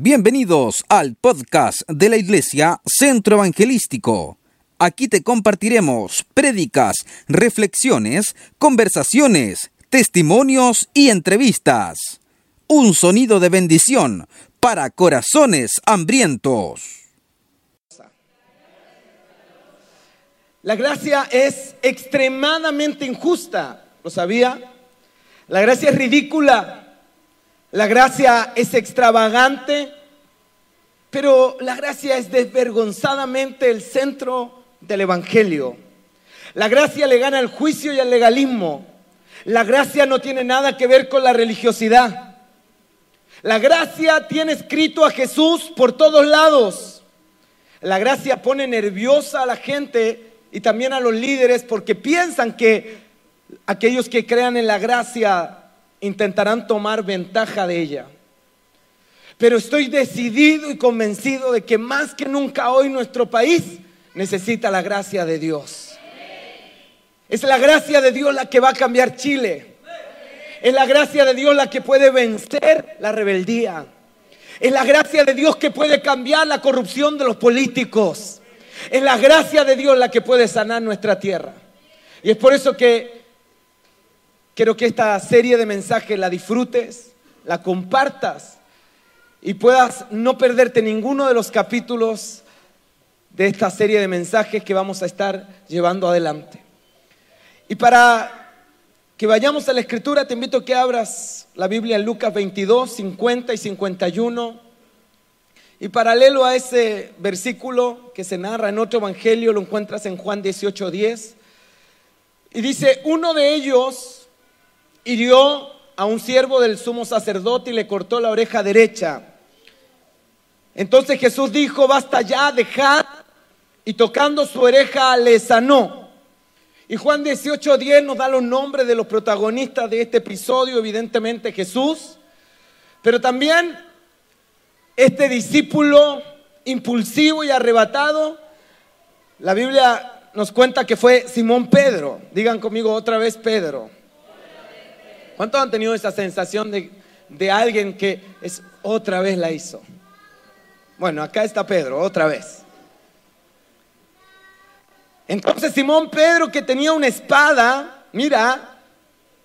Bienvenidos al podcast de la Iglesia Centro Evangelístico. Aquí te compartiremos prédicas, reflexiones, conversaciones, testimonios y entrevistas. Un sonido de bendición para corazones hambrientos. La gracia es extremadamente injusta, ¿lo sabía? La gracia es ridícula. La gracia es extravagante, pero la gracia es desvergonzadamente el centro del Evangelio. La gracia le gana al juicio y al legalismo. La gracia no tiene nada que ver con la religiosidad. La gracia tiene escrito a Jesús por todos lados. La gracia pone nerviosa a la gente y también a los líderes porque piensan que aquellos que crean en la gracia intentarán tomar ventaja de ella. Pero estoy decidido y convencido de que más que nunca hoy nuestro país necesita la gracia de Dios. Es la gracia de Dios la que va a cambiar Chile. Es la gracia de Dios la que puede vencer la rebeldía. Es la gracia de Dios que puede cambiar la corrupción de los políticos. Es la gracia de Dios la que puede sanar nuestra tierra. Y es por eso que Quiero que esta serie de mensajes la disfrutes, la compartas y puedas no perderte ninguno de los capítulos de esta serie de mensajes que vamos a estar llevando adelante. Y para que vayamos a la escritura, te invito a que abras la Biblia en Lucas 22, 50 y 51. Y paralelo a ese versículo que se narra en otro evangelio, lo encuentras en Juan 18, 10. Y dice, uno de ellos hirió a un siervo del sumo sacerdote y le cortó la oreja derecha. Entonces Jesús dijo, basta ya, dejad, y tocando su oreja le sanó. Y Juan 18:10 nos da los nombres de los protagonistas de este episodio, evidentemente Jesús, pero también este discípulo impulsivo y arrebatado, la Biblia nos cuenta que fue Simón Pedro. Digan conmigo otra vez Pedro. ¿Cuántos han tenido esa sensación de, alguien que es otra vez la hizo? Bueno, acá está Pedro, otra vez. Entonces Simón Pedro que tenía una espada, mira,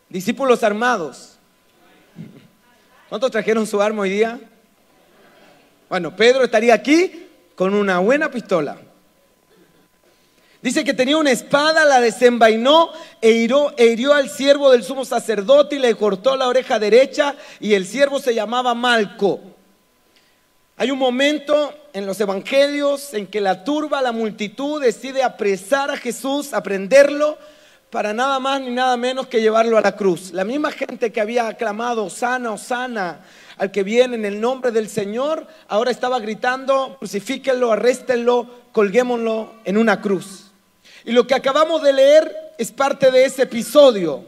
discípulos armados. ¿Cuántos trajeron su arma hoy día? Bueno, Pedro estaría aquí con una buena pistola. Dice que tenía una espada, la desenvainó e hirió, e hirió, al siervo del sumo sacerdote y le cortó la oreja derecha y el siervo se llamaba Malco. Hay un momento en los evangelios en que la turba, la multitud decide apresar a Jesús, aprenderlo para nada más ni nada menos que llevarlo a la cruz. La misma gente que había aclamado, sana, sana al que viene en el nombre del Señor, ahora estaba gritando, crucifíquenlo, arréstenlo, colguémoslo en una cruz. Y lo que acabamos de leer es parte de ese episodio.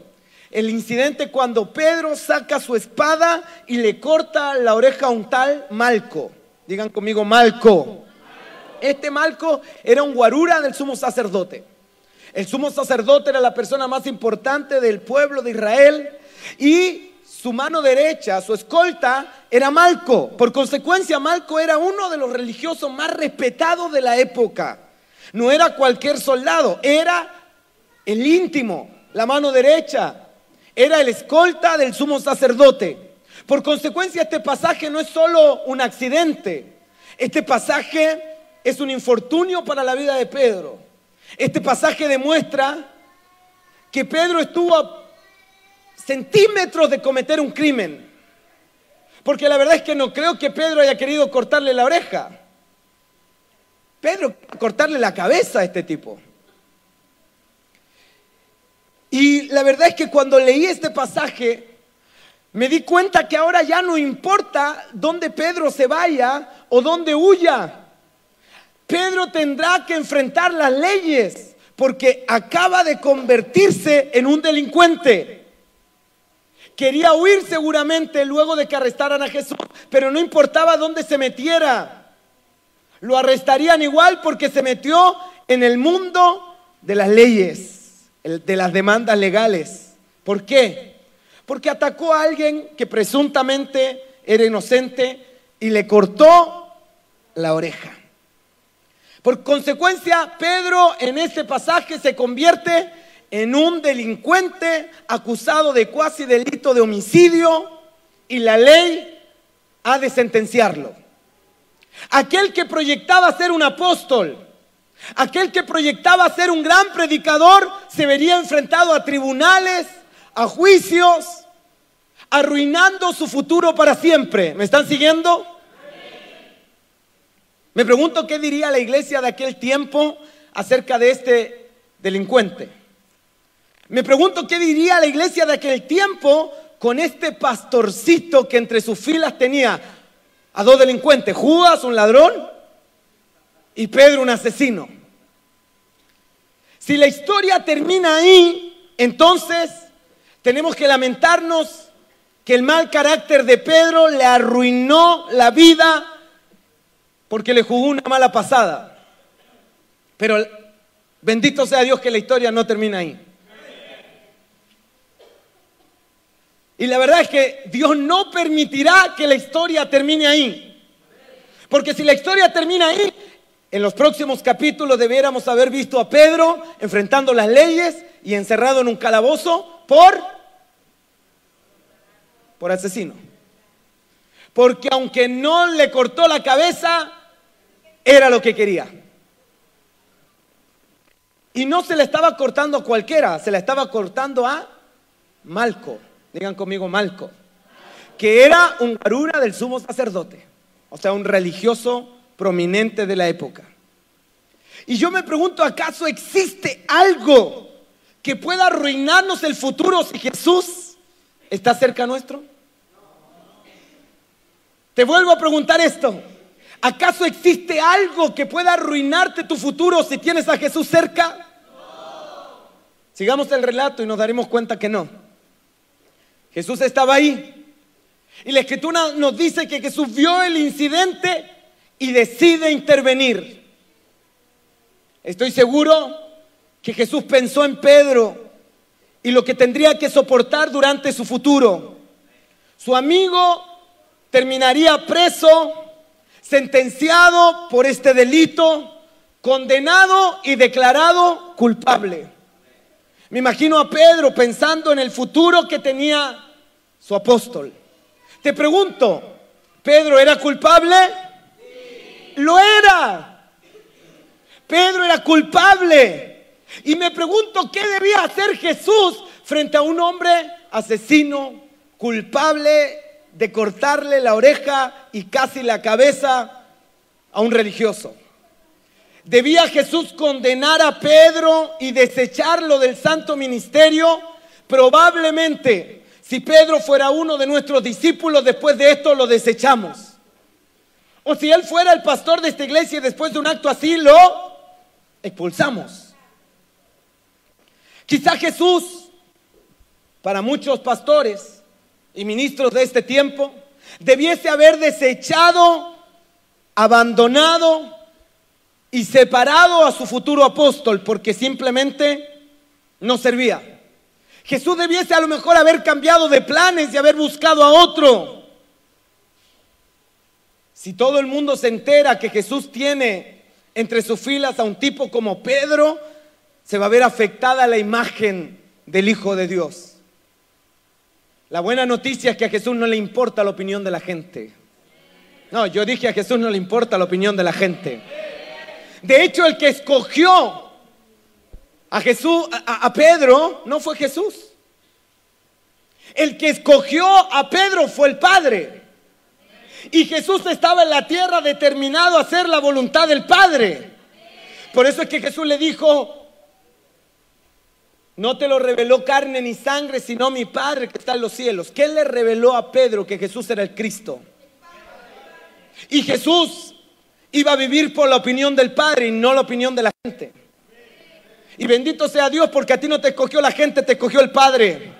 El incidente cuando Pedro saca su espada y le corta la oreja a un tal Malco. Digan conmigo, Malco. Este Malco era un guarura del sumo sacerdote. El sumo sacerdote era la persona más importante del pueblo de Israel y su mano derecha, su escolta, era Malco. Por consecuencia, Malco era uno de los religiosos más respetados de la época. No era cualquier soldado, era el íntimo, la mano derecha, era el escolta del sumo sacerdote. Por consecuencia, este pasaje no es solo un accidente, este pasaje es un infortunio para la vida de Pedro. Este pasaje demuestra que Pedro estuvo a centímetros de cometer un crimen. Porque la verdad es que no creo que Pedro haya querido cortarle la oreja. Pedro cortarle la cabeza a este tipo. Y la verdad es que cuando leí este pasaje, me di cuenta que ahora ya no importa dónde Pedro se vaya o dónde huya. Pedro tendrá que enfrentar las leyes porque acaba de convertirse en un delincuente. Quería huir seguramente luego de que arrestaran a Jesús, pero no importaba dónde se metiera. Lo arrestarían igual porque se metió en el mundo de las leyes, de las demandas legales. ¿Por qué? Porque atacó a alguien que presuntamente era inocente y le cortó la oreja. Por consecuencia, Pedro en este pasaje se convierte en un delincuente acusado de cuasi delito de homicidio y la ley ha de sentenciarlo. Aquel que proyectaba ser un apóstol, aquel que proyectaba ser un gran predicador, se vería enfrentado a tribunales, a juicios, arruinando su futuro para siempre. ¿Me están siguiendo? Me pregunto qué diría la iglesia de aquel tiempo acerca de este delincuente. Me pregunto qué diría la iglesia de aquel tiempo con este pastorcito que entre sus filas tenía a dos delincuentes, Judas, un ladrón, y Pedro, un asesino. Si la historia termina ahí, entonces tenemos que lamentarnos que el mal carácter de Pedro le arruinó la vida porque le jugó una mala pasada. Pero bendito sea Dios que la historia no termina ahí. Y la verdad es que Dios no permitirá que la historia termine ahí. Porque si la historia termina ahí, en los próximos capítulos debiéramos haber visto a Pedro enfrentando las leyes y encerrado en un calabozo por por asesino. Porque aunque no le cortó la cabeza, era lo que quería. Y no se le estaba cortando a cualquiera, se le estaba cortando a Malco. Digan conmigo Malco. Que era un garura del sumo sacerdote. O sea, un religioso prominente de la época. Y yo me pregunto, ¿acaso existe algo que pueda arruinarnos el futuro si Jesús está cerca nuestro? Te vuelvo a preguntar esto. ¿Acaso existe algo que pueda arruinarte tu futuro si tienes a Jesús cerca? Sigamos el relato y nos daremos cuenta que no. Jesús estaba ahí. Y la escritura nos dice que Jesús vio el incidente y decide intervenir. Estoy seguro que Jesús pensó en Pedro y lo que tendría que soportar durante su futuro. Su amigo terminaría preso sentenciado por este delito, condenado y declarado culpable. Me imagino a Pedro pensando en el futuro que tenía su apóstol. Te pregunto, ¿Pedro era culpable? Lo era. Pedro era culpable. Y me pregunto qué debía hacer Jesús frente a un hombre asesino, culpable de cortarle la oreja y casi la cabeza a un religioso. ¿Debía Jesús condenar a Pedro y desecharlo del santo ministerio? Probablemente, si Pedro fuera uno de nuestros discípulos, después de esto lo desechamos. O si él fuera el pastor de esta iglesia y después de un acto así lo expulsamos. Quizá Jesús, para muchos pastores, y ministros de este tiempo, debiese haber desechado, abandonado y separado a su futuro apóstol porque simplemente no servía. Jesús debiese a lo mejor haber cambiado de planes y haber buscado a otro. Si todo el mundo se entera que Jesús tiene entre sus filas a un tipo como Pedro, se va a ver afectada la imagen del Hijo de Dios. La buena noticia es que a Jesús no le importa la opinión de la gente. No, yo dije a Jesús no le importa la opinión de la gente. De hecho, el que escogió a Jesús, a, Pedro, no fue Jesús. El que escogió a Pedro fue el Padre. Y Jesús estaba en la tierra determinado a hacer la voluntad del Padre. Por eso es que Jesús le dijo, no te lo reveló carne ni sangre, sino mi Padre que está en los cielos. ¿Qué le reveló a Pedro que Jesús era el Cristo? Y Jesús iba a vivir por la opinión del Padre y no la opinión de la gente. Y bendito sea Dios porque a ti no te escogió la gente, te escogió el Padre.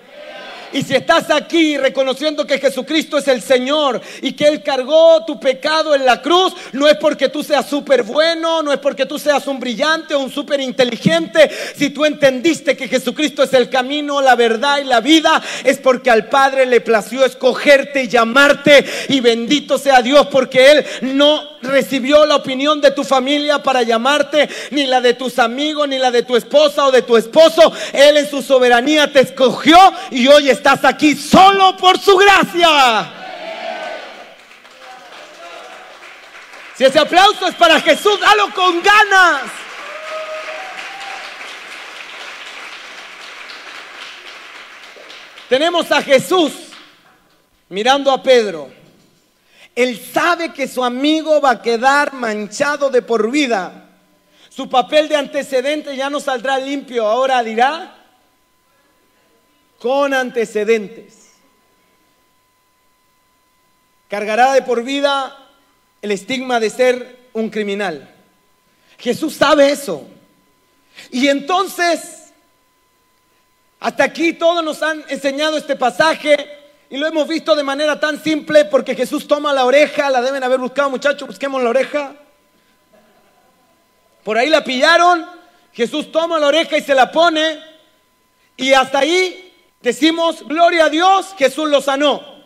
Y si estás aquí reconociendo que Jesucristo es el Señor y que Él cargó tu pecado en la cruz, no es porque tú seas súper bueno, no es porque tú seas un brillante o un súper inteligente. Si tú entendiste que Jesucristo es el camino, la verdad y la vida, es porque al Padre le plació escogerte y llamarte. Y bendito sea Dios porque Él no recibió la opinión de tu familia para llamarte, ni la de tus amigos, ni la de tu esposa o de tu esposo. Él en su soberanía te escogió y hoy estás aquí solo por su gracia. Si ese aplauso es para Jesús, dalo con ganas. Tenemos a Jesús mirando a Pedro. Él sabe que su amigo va a quedar manchado de por vida. Su papel de antecedente ya no saldrá limpio, ahora dirá con antecedentes. Cargará de por vida el estigma de ser un criminal. Jesús sabe eso. Y entonces, hasta aquí todos nos han enseñado este pasaje y lo hemos visto de manera tan simple porque Jesús toma la oreja, la deben haber buscado muchachos, busquemos la oreja. Por ahí la pillaron, Jesús toma la oreja y se la pone y hasta ahí Decimos, gloria a Dios, Jesús lo sanó.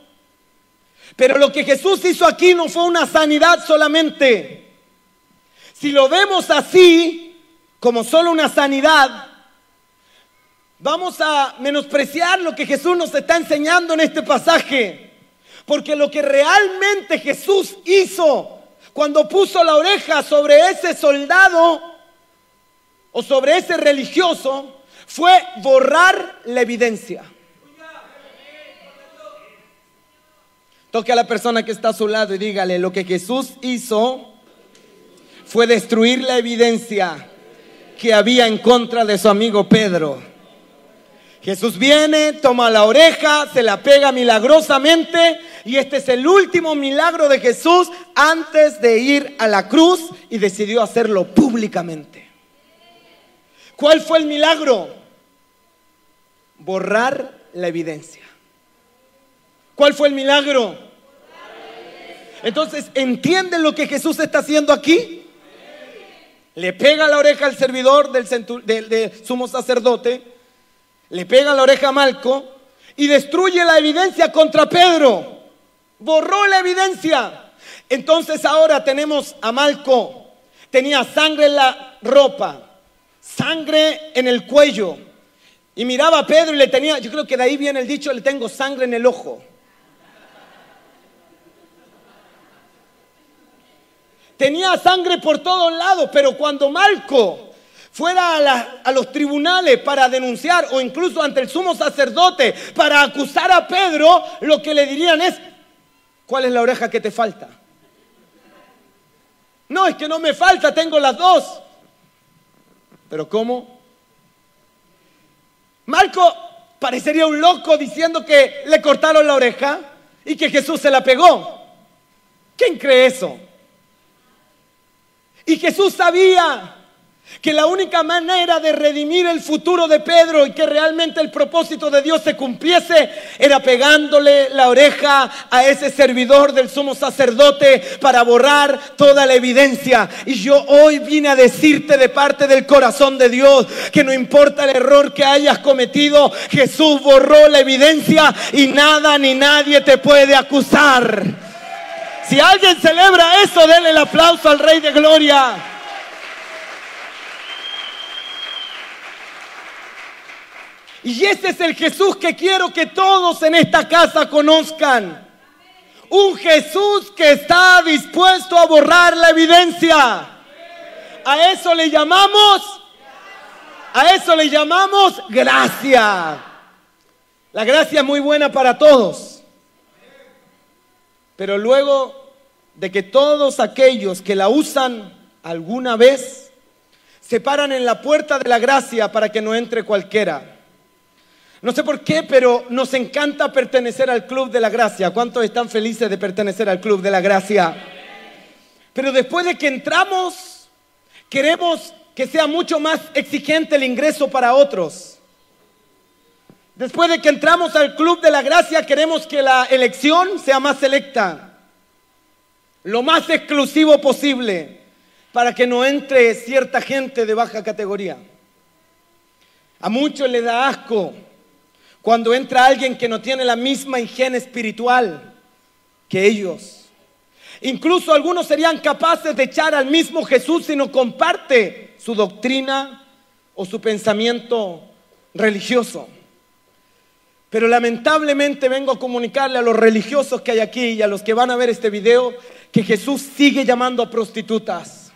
Pero lo que Jesús hizo aquí no fue una sanidad solamente. Si lo vemos así, como solo una sanidad, vamos a menospreciar lo que Jesús nos está enseñando en este pasaje. Porque lo que realmente Jesús hizo cuando puso la oreja sobre ese soldado o sobre ese religioso, fue borrar la evidencia. Toque a la persona que está a su lado y dígale, lo que Jesús hizo fue destruir la evidencia que había en contra de su amigo Pedro. Jesús viene, toma la oreja, se la pega milagrosamente y este es el último milagro de Jesús antes de ir a la cruz y decidió hacerlo públicamente. ¿Cuál fue el milagro? borrar la evidencia. ¿Cuál fue el milagro? Entonces, ¿entienden lo que Jesús está haciendo aquí? Le pega la oreja al servidor del, sumo sacerdote, le pega la oreja a Malco y destruye la evidencia contra Pedro. Borró la evidencia. Entonces ahora tenemos a Malco. Tenía sangre en la ropa, sangre en el cuello, y miraba a Pedro y le tenía, yo creo que de ahí viene el dicho, le tengo sangre en el ojo. Tenía sangre por todos lados, pero cuando Malco fuera a, a, los tribunales para denunciar o incluso ante el sumo sacerdote para acusar a Pedro, lo que le dirían es, ¿cuál es la oreja que te falta? No, es que no me falta, tengo las dos. Pero ¿cómo? Marco parecería un loco diciendo que le cortaron la oreja y que Jesús se la pegó. ¿Quién cree eso? Y Jesús sabía que la única manera de redimir el futuro de Pedro y que realmente el propósito de Dios se cumpliese era pegándole la oreja a ese servidor del sumo sacerdote para borrar toda la evidencia. Y yo hoy vine a decirte de parte del corazón de Dios que no importa el error que hayas cometido, Jesús borró la evidencia y nada ni nadie te puede acusar. Si alguien celebra eso, denle el aplauso al Rey de Gloria. Y ese es el Jesús que quiero que todos en esta casa conozcan. Un Jesús que está dispuesto a borrar la evidencia. A eso le llamamos, a eso le llamamos gracia. La gracia es muy buena para todos. Pero luego de que todos aquellos que la usan alguna vez se paran en la puerta de la gracia para que no entre cualquiera. No sé por qué, pero nos encanta pertenecer al Club de la Gracia. ¿Cuántos están felices de pertenecer al Club de la Gracia? Pero después de que entramos, queremos que sea mucho más exigente el ingreso para otros. Después de que entramos al club de la gracia, queremos que la elección sea más selecta, lo más exclusivo posible, para que no entre cierta gente de baja categoría. A muchos le da asco cuando entra alguien que no tiene la misma higiene espiritual que ellos. Incluso algunos serían capaces de echar al mismo Jesús si no comparte su doctrina o su pensamiento religioso. Pero lamentablemente vengo a comunicarle a los religiosos que hay aquí y a los que van a ver este video que Jesús sigue llamando a prostitutas.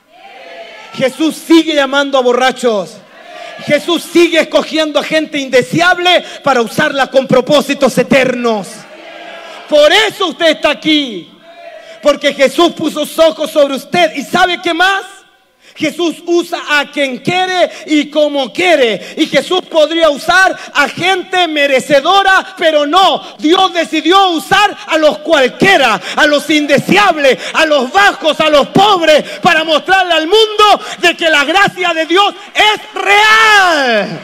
Jesús sigue llamando a borrachos. Jesús sigue escogiendo a gente indeseable para usarla con propósitos eternos. Por eso usted está aquí. Porque Jesús puso sus ojos sobre usted. ¿Y sabe qué más? Jesús usa a quien quiere y como quiere. Y Jesús podría usar a gente merecedora, pero no. Dios decidió usar a los cualquiera, a los indeseables, a los bajos, a los pobres, para mostrarle al mundo de que la gracia de Dios es real.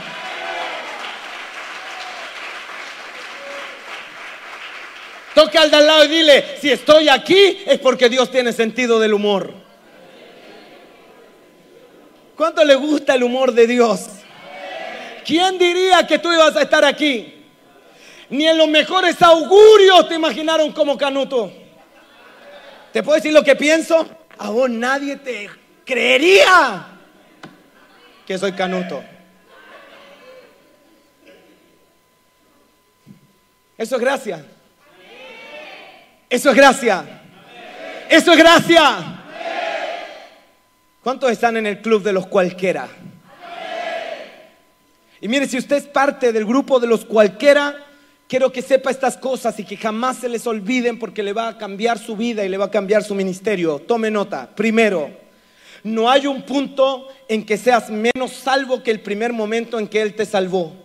Toca al de al lado y dile, si estoy aquí es porque Dios tiene sentido del humor. ¿Cuánto le gusta el humor de Dios? ¿Quién diría que tú ibas a estar aquí? Ni en los mejores augurios te imaginaron como Canuto. ¿Te puedo decir lo que pienso? A vos nadie te creería que soy Canuto. Eso es gracia. Eso es gracia. Eso es gracia. ¿Cuántos están en el club de los cualquiera? Y mire, si usted es parte del grupo de los cualquiera, quiero que sepa estas cosas y que jamás se les olviden porque le va a cambiar su vida y le va a cambiar su ministerio. Tome nota. Primero, no hay un punto en que seas menos salvo que el primer momento en que Él te salvó.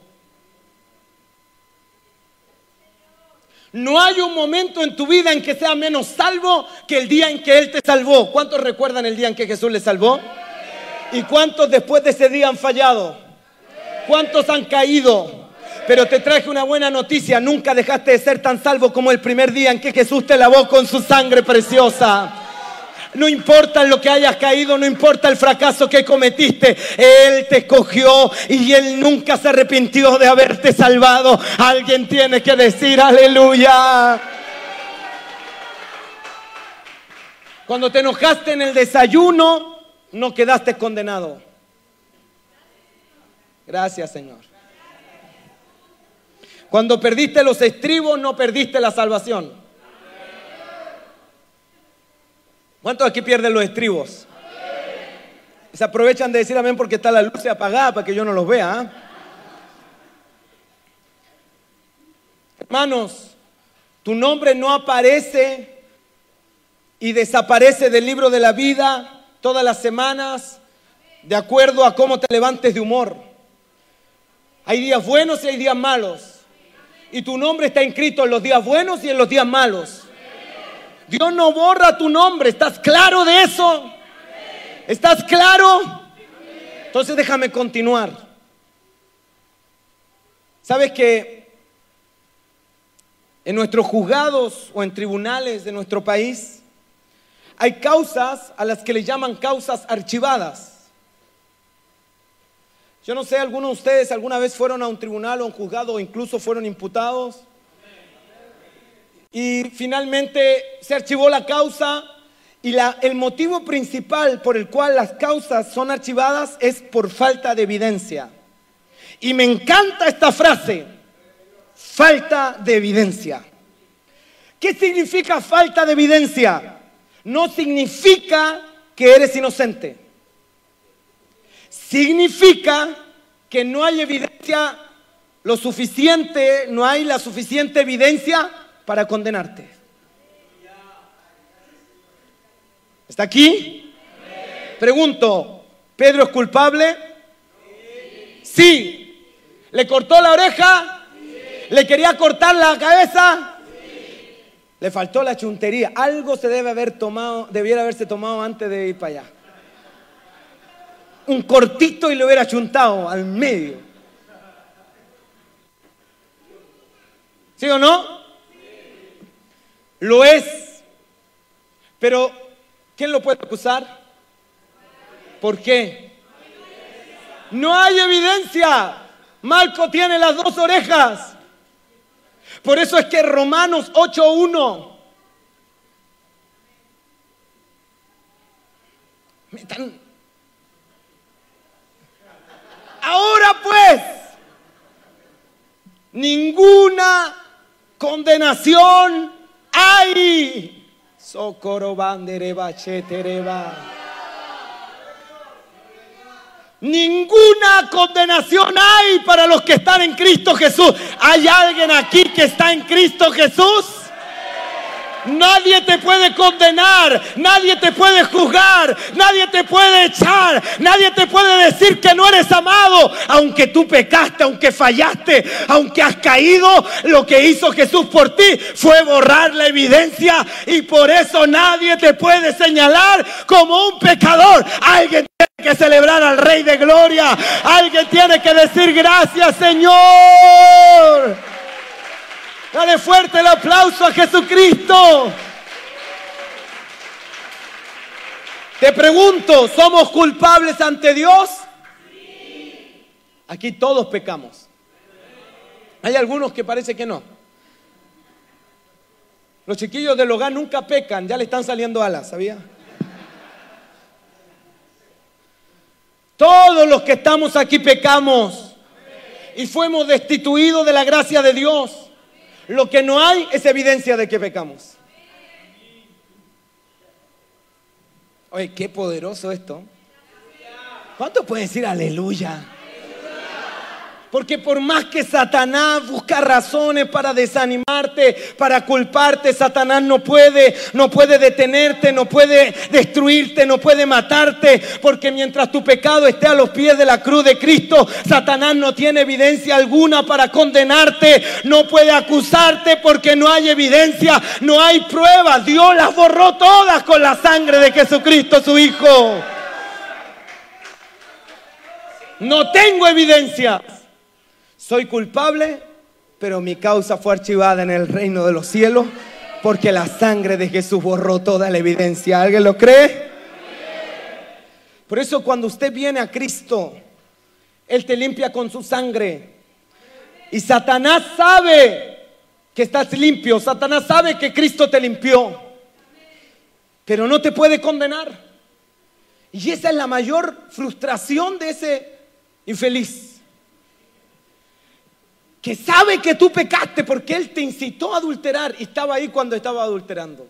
No hay un momento en tu vida en que sea menos salvo que el día en que Él te salvó. ¿Cuántos recuerdan el día en que Jesús les salvó? ¿Y cuántos después de ese día han fallado? ¿Cuántos han caído? Pero te traje una buena noticia, nunca dejaste de ser tan salvo como el primer día en que Jesús te lavó con su sangre preciosa. No importa lo que hayas caído, no importa el fracaso que cometiste. Él te escogió y Él nunca se arrepintió de haberte salvado. Alguien tiene que decir aleluya. Cuando te enojaste en el desayuno, no quedaste condenado. Gracias, Señor. Cuando perdiste los estribos, no perdiste la salvación. ¿Cuántos aquí pierden los estribos? Se aprovechan de decir amén porque está la luz apagada para que yo no los vea. ¿ah? Hermanos, tu nombre no aparece y desaparece del libro de la vida todas las semanas de acuerdo a cómo te levantes de humor. Hay días buenos y hay días malos. Y tu nombre está inscrito en los días buenos y en los días malos. Dios no borra tu nombre. ¿Estás claro de eso? ¿Estás claro? Entonces déjame continuar. ¿Sabes que en nuestros juzgados o en tribunales de nuestro país hay causas a las que le llaman causas archivadas? Yo no sé, algunos de ustedes alguna vez fueron a un tribunal o a un juzgado o incluso fueron imputados y finalmente se archivó la causa y el motivo principal por el cual las causas son archivadas es por falta de evidencia. Y me encanta esta frase, falta de evidencia. ¿Qué significa falta de evidencia? No significa que eres inocente. Significa que no hay evidencia lo suficiente, no hay la suficiente evidencia para condenarte. ¿Está aquí? Pregunto, ¿Pedro es culpable? Sí. ¿Le cortó la oreja? ¿Le quería cortar la cabeza? Le faltó la chuntería. Algo se debe haber tomado, debiera haberse tomado antes de ir para allá. Un cortito y le hubiera chuntado al medio. ¿Sí o no? Lo es. Pero, ¿quién lo puede acusar? ¿Por qué? No hay evidencia. Marco tiene las dos orejas. Por eso es que Romanos 8.1 Ahora pues, ninguna condenación hay. Ninguna condenación hay para los que están en Cristo Jesús. ¿Hay alguien aquí que está en Cristo Jesús? Nadie te puede condenar, nadie te puede juzgar, nadie te puede echar, nadie te puede decir que no eres amado, aunque tú pecaste, aunque fallaste, aunque has caído, lo que hizo Jesús por ti fue borrar la evidencia y por eso nadie te puede señalar como un pecador. Alguien tiene que celebrar al Rey de Gloria, alguien tiene que decir gracias Señor. Dale fuerte el aplauso a Jesucristo. Te pregunto, ¿somos culpables ante Dios? Aquí todos pecamos. Hay algunos que parece que no. Los chiquillos del hogar nunca pecan, ya le están saliendo alas, ¿sabía? Todos los que estamos aquí pecamos y fuimos destituidos de la gracia de Dios. Lo que no hay es evidencia de que pecamos. Oye, qué poderoso esto. ¿Cuántos pueden decir aleluya? Porque por más que Satanás busca razones para desanimarte, para culparte, Satanás no puede, no puede detenerte, no puede destruirte, no puede matarte. Porque mientras tu pecado esté a los pies de la cruz de Cristo, Satanás no tiene evidencia alguna para condenarte, no puede acusarte porque no hay evidencia, no hay pruebas. Dios las borró todas con la sangre de Jesucristo, su Hijo. No tengo evidencia. Soy culpable, pero mi causa fue archivada en el reino de los cielos porque la sangre de Jesús borró toda la evidencia. ¿Alguien lo cree? Por eso cuando usted viene a Cristo, Él te limpia con su sangre. Y Satanás sabe que estás limpio. Satanás sabe que Cristo te limpió. Pero no te puede condenar. Y esa es la mayor frustración de ese infeliz que sabe que tú pecaste porque Él te incitó a adulterar y estaba ahí cuando estaba adulterando.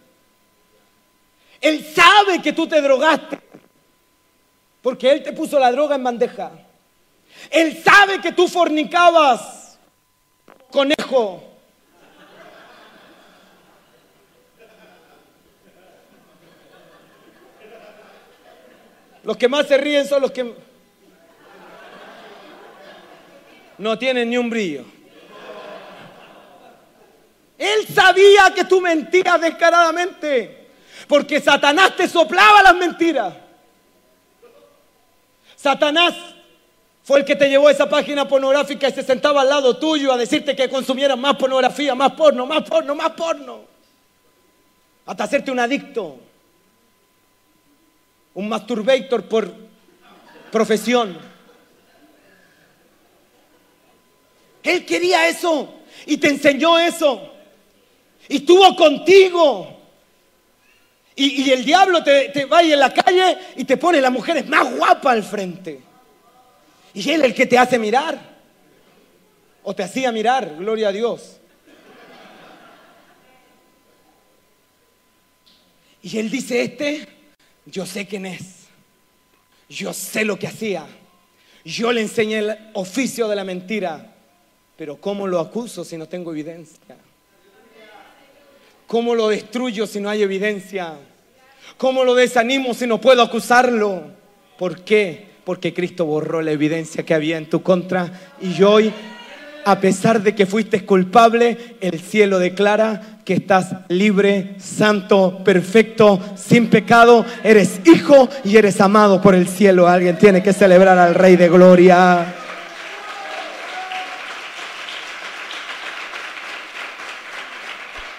Él sabe que tú te drogaste porque Él te puso la droga en bandeja. Él sabe que tú fornicabas, conejo. Los que más se ríen son los que no tienen ni un brillo. Él sabía que tú mentías descaradamente, porque Satanás te soplaba las mentiras. Satanás fue el que te llevó a esa página pornográfica y se sentaba al lado tuyo a decirte que consumieras más pornografía, más porno, más porno, más porno. Hasta hacerte un adicto, un masturbator por profesión. Él quería eso y te enseñó eso. Y estuvo contigo. Y, el diablo te, te va en la calle y te pone las mujeres más guapas al frente. Y él el que te hace mirar. O te hacía mirar, gloria a Dios. Y él dice, este, yo sé quién es. Yo sé lo que hacía. Yo le enseñé el oficio de la mentira. Pero ¿cómo lo acuso si no tengo evidencia? ¿Cómo lo destruyo si no hay evidencia? ¿Cómo lo desanimo si no puedo acusarlo? ¿Por qué? Porque Cristo borró la evidencia que había en tu contra y hoy, a pesar de que fuiste culpable, el cielo declara que estás libre, santo, perfecto, sin pecado, eres hijo y eres amado por el cielo. Alguien tiene que celebrar al Rey de Gloria.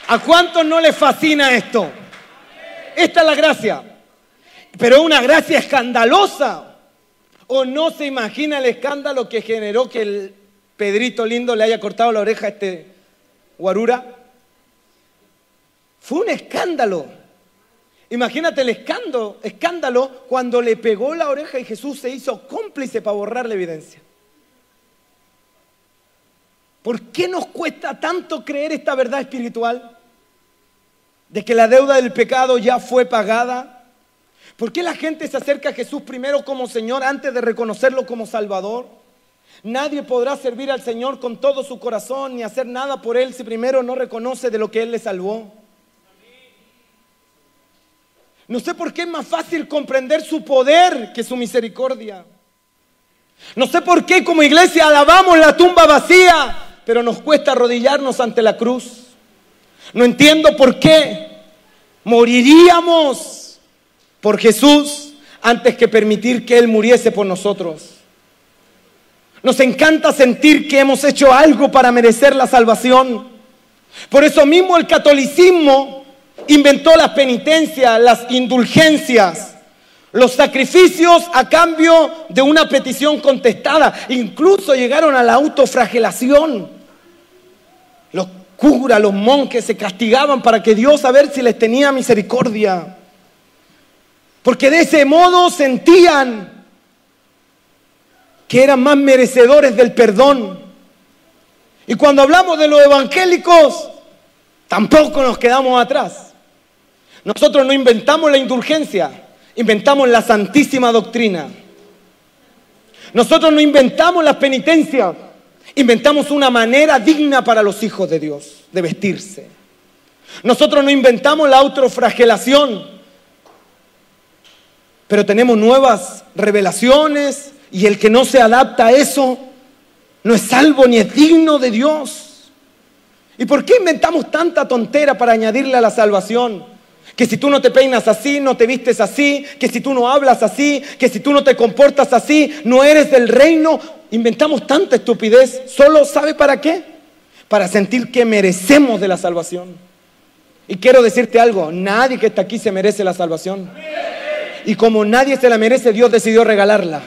¿A cuántos no les fascina esto? Esta es la gracia. Pero una gracia escandalosa. ¿O no se imagina el escándalo que generó que el Pedrito lindo le haya cortado la oreja a este guarura? Fue un escándalo. Imagínate el escándalo, escándalo cuando le pegó la oreja y Jesús se hizo cómplice para borrar la evidencia. ¿Por qué nos cuesta tanto creer esta verdad espiritual? De que la deuda del pecado ya fue pagada. ¿Por qué la gente se acerca a Jesús primero como Señor antes de reconocerlo como Salvador? Nadie podrá servir al Señor con todo su corazón ni hacer nada por Él si primero no reconoce de lo que Él le salvó. No sé por qué es más fácil comprender su poder que su misericordia. No sé por qué como iglesia alabamos la tumba vacía, pero nos cuesta arrodillarnos ante la cruz. No entiendo por qué moriríamos por Jesús antes que permitir que Él muriese por nosotros. Nos encanta sentir que hemos hecho algo para merecer la salvación. Por eso mismo el catolicismo inventó las penitencias, las indulgencias, los sacrificios a cambio de una petición contestada. Incluso llegaron a la autofragelación. Los curas, los monjes se castigaban para que Dios a ver si les tenía misericordia. Porque de ese modo sentían que eran más merecedores del perdón. Y cuando hablamos de los evangélicos, tampoco nos quedamos atrás. Nosotros no inventamos la indulgencia, inventamos la santísima doctrina. Nosotros no inventamos las penitencias, inventamos una manera digna para los hijos de Dios de vestirse. Nosotros no inventamos la autofragelación, pero tenemos nuevas revelaciones y el que no se adapta a eso no es salvo ni es digno de Dios. ¿Y por qué inventamos tanta tontera para añadirle a la salvación? Que si tú no te peinas así, no te vistes así, que si tú no hablas así, que si tú no te comportas así, no eres del reino. Inventamos tanta estupidez, solo sabe para qué? Para sentir que merecemos de la salvación. Y quiero decirte algo, nadie que está aquí se merece la salvación. Y como nadie se la merece, Dios decidió regalarla.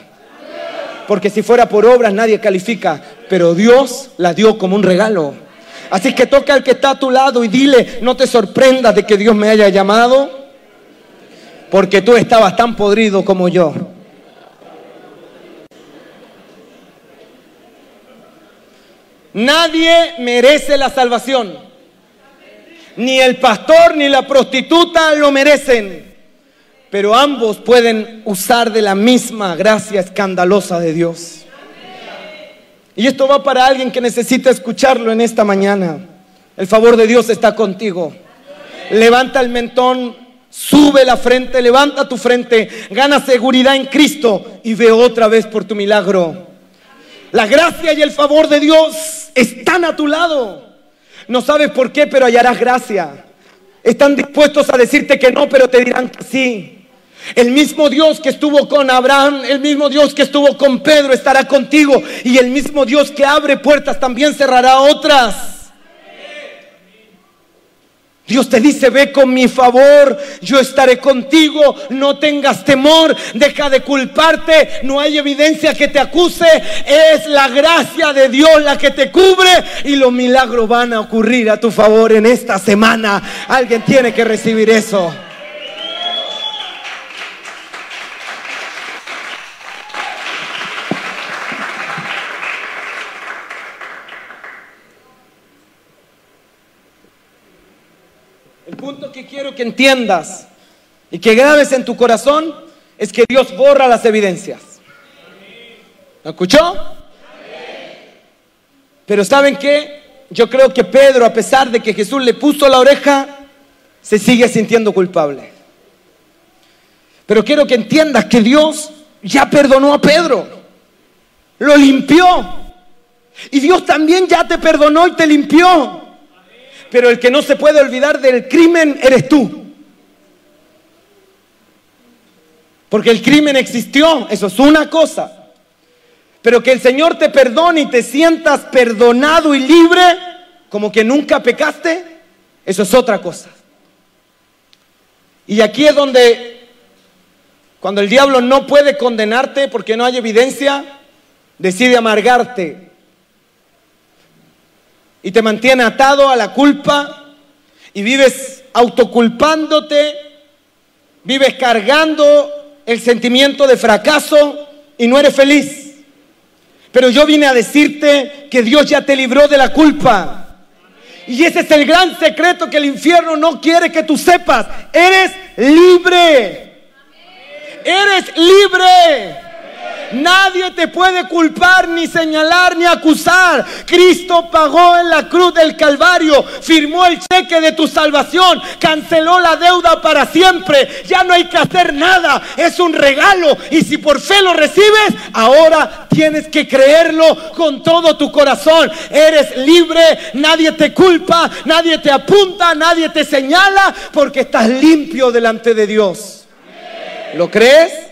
Porque si fuera por obras nadie califica, pero Dios la dio como un regalo. Así que toca al que está a tu lado y dile, no te sorprendas de que Dios me haya llamado, porque tú estabas tan podrido como yo. Nadie merece la salvación. Ni el pastor ni la prostituta lo merecen. Pero ambos pueden usar de la misma gracia escandalosa de Dios. Y esto va para alguien que necesita escucharlo en esta mañana. El favor de Dios está contigo. Levanta el mentón, sube la frente, levanta tu frente, gana seguridad en Cristo y ve otra vez por tu milagro. La gracia y el favor de Dios están a tu lado. No sabes por qué, pero hallarás gracia. Están dispuestos a decirte que no, pero te dirán que sí. El mismo Dios que estuvo con Abraham, el mismo Dios que estuvo con Pedro estará contigo. Y el mismo Dios que abre puertas también cerrará otras. Dios te dice, ve con mi favor, yo estaré contigo, no tengas temor, deja de culparte, no hay evidencia que te acuse, es la gracia de Dios la que te cubre y los milagros van a ocurrir a tu favor en esta semana. Alguien tiene que recibir eso. punto entiendas y que grabes en tu corazón es que Dios borra las evidencias. ¿Lo escuchó? Pero ¿saben qué? Yo creo que Pedro, a pesar de que Jesús le puso la oreja, se sigue sintiendo culpable. Pero quiero que entiendas que Dios ya perdonó a Pedro. Lo limpió. Y Dios también ya te perdonó y te limpió. Pero el que no se puede olvidar del crimen eres tú. Porque el crimen existió, eso es una cosa. Pero que el Señor te perdone y te sientas perdonado y libre, como que nunca pecaste, Eso es otra cosa. Y aquí es donde, cuando el diablo no puede condenarte porque no hay evidencia, decide amargarte y te mantiene atado a la culpa y vives autoculpándote, vives cargando el sentimiento de fracaso y no eres feliz. Pero yo vine a decirte que Dios ya te libró de la culpa. Y ese es el gran secreto que el infierno no quiere que tú sepas. Eres libre. Eres libre. Nadie te puede culpar, ni señalar, ni acusar. Cristo pagó en la cruz del Calvario, firmó el cheque de tu salvación, canceló la deuda para siempre. Ya no hay que hacer nada, es un regalo. Y si por fe lo recibes, ahora tienes que creerlo con todo tu corazón. Eres libre, nadie te culpa, nadie te apunta, nadie te señala, porque estás limpio delante de Dios. ¿Lo crees?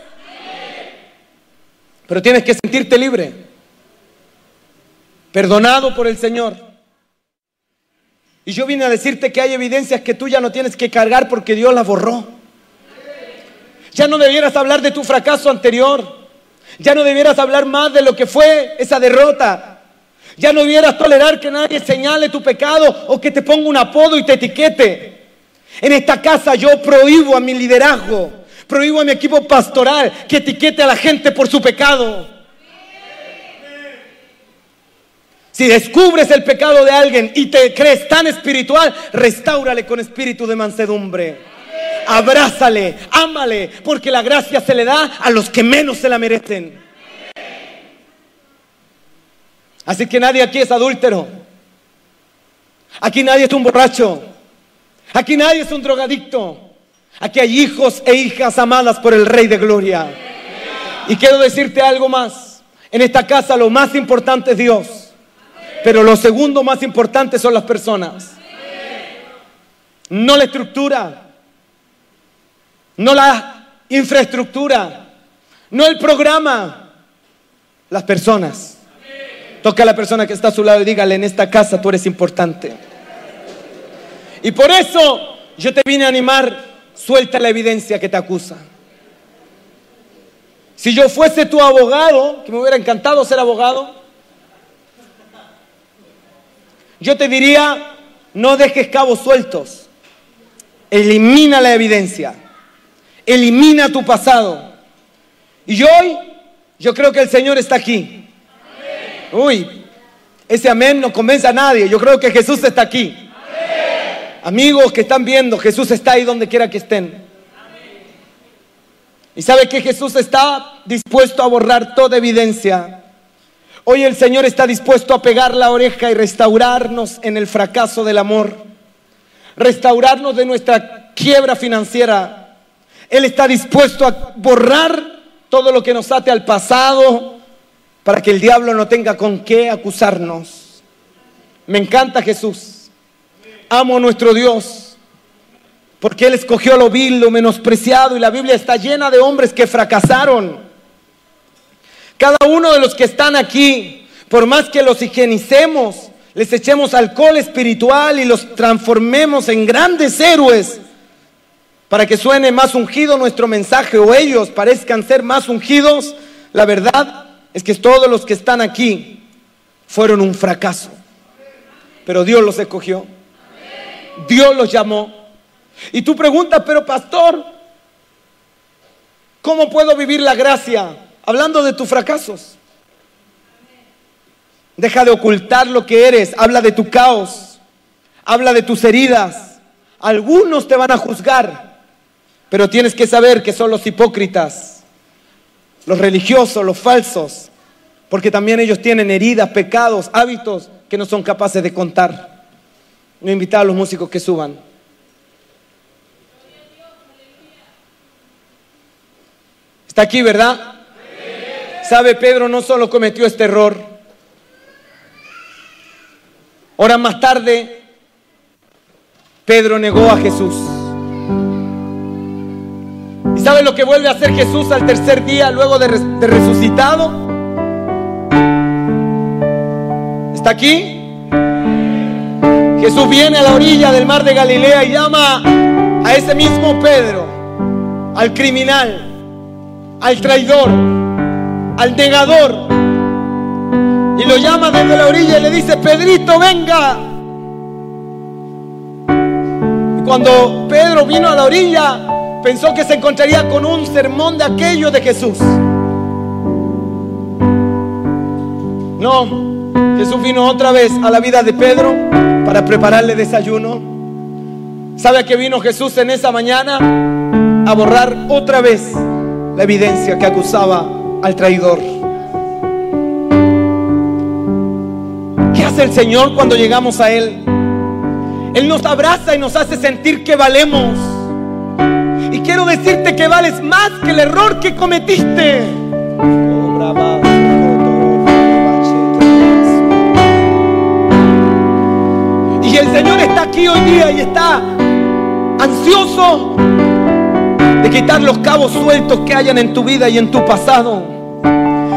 Pero tienes que sentirte libre, perdonado por el Señor. Y yo vine a decirte que hay evidencias que tú ya no tienes que cargar porque Dios las borró. Ya no debieras hablar de tu fracaso anterior. Ya no debieras hablar más de lo que fue esa derrota. Ya no debieras tolerar que nadie señale tu pecado o que te ponga un apodo y te etiquete. En esta casa yo prohíbo a mi liderazgo Prohíbo a mi equipo pastoral que etiquete a la gente por su pecado. Si descubres el pecado de alguien y te crees tan espiritual, restáurale con espíritu de mansedumbre. Abrázale, ámale, porque la gracia se le da a los que menos se la merecen. Así que nadie aquí es adúltero. Aquí nadie es un borracho. Aquí nadie es un drogadicto. Aquí hay hijos e hijas amadas por el Rey de Gloria. Y quiero decirte algo más. En esta casa lo más importante es Dios. Pero lo segundo más importante son las personas. No la estructura. No la infraestructura. No el programa. Las personas. Toca a la persona que está a su lado y dígale, en esta casa tú eres importante. Y por eso yo te vine a animar suelta la evidencia que te acusa. Si yo fuese tu abogado, que me hubiera encantado ser abogado, yo te diría, no dejes cabos sueltos, elimina la evidencia, elimina tu pasado. Y hoy, yo creo que el Señor está aquí. Uy, ese amén no convence a nadie, yo creo que Jesús está aquí. Amigos que están viendo, Jesús está ahí donde quiera que estén. Y sabe que Jesús está dispuesto a borrar toda evidencia. Hoy el Señor está dispuesto a pegar la oreja y restaurarnos en el fracaso del amor, restaurarnos de nuestra quiebra financiera. Él está dispuesto a borrar todo lo que nos ate al pasado para que el diablo no tenga con qué acusarnos. Me encanta Jesús. Amo a nuestro Dios, porque Él escogió lo vil, lo menospreciado, y la Biblia está llena de hombres que fracasaron. Cada uno de los que están aquí, por más que los higienicemos, les echemos alcohol espiritual y los transformemos en grandes héroes, para que suene más ungido nuestro mensaje o ellos parezcan ser más ungidos, la verdad es que todos los que están aquí fueron un fracaso, pero Dios los escogió. Dios los llamó. Y tú preguntas, pero pastor, ¿cómo puedo vivir la gracia? Hablando de tus fracasos. Deja de ocultar lo que eres. Habla de tu caos. Habla de tus heridas. Algunos te van a juzgar. Pero tienes que saber que son los hipócritas, los religiosos, los falsos. Porque también ellos tienen heridas, pecados, hábitos que no son capaces de contar. No invitar a los músicos que suban. Está aquí, ¿verdad? ¿Sabe? Pedro no solo cometió este error. Horas más tarde, Pedro negó a Jesús. ¿Y sabe lo que vuelve a hacer Jesús al tercer día luego de, de resucitado? ¿Está aquí? Jesús viene a la orilla del mar de Galilea y llama a ese mismo Pedro, al criminal, al traidor, al negador. Y lo llama desde la orilla y le dice, Pedrito, venga. Y cuando Pedro vino a la orilla, pensó que se encontraría con un sermón de aquello de Jesús. No, Jesús vino otra vez a la vida de Pedro para prepararle desayuno. ¿Sabe a qué vino Jesús en esa mañana? A borrar otra vez la evidencia que acusaba al traidor. ¿Qué hace el Señor cuando llegamos a Él? Él nos abraza y nos hace sentir que valemos. Y quiero decirte que vales más que el error que cometiste. Hoy día y está ansioso de quitar los cabos sueltos que hayan en tu vida y en tu pasado.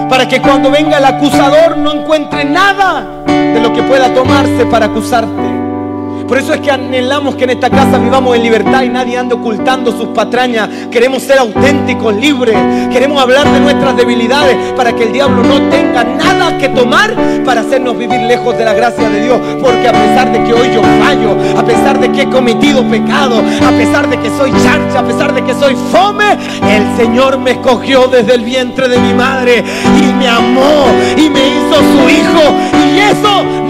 Para que cuando venga el acusador no encuentre nada de lo que pueda tomarse para acusarte. Por eso es que anhelamos que en esta casa vivamos en libertad y nadie ande ocultando sus patrañas. Queremos ser auténticos, libres. Queremos hablar de nuestras debilidades para que el diablo no tenga nada que tomar para hacernos vivir lejos de la gracia de Dios. Porque a pesar de que hoy yo fallo, a pesar de que he cometido pecado, a pesar de que soy charcha, a pesar de que soy fome, el Señor me escogió desde el vientre de mi madre y me amó y me hizo su hijo. Y eso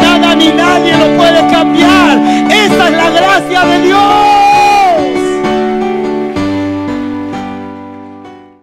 ni nadie lo puede cambiar. Esa es la gracia de Dios.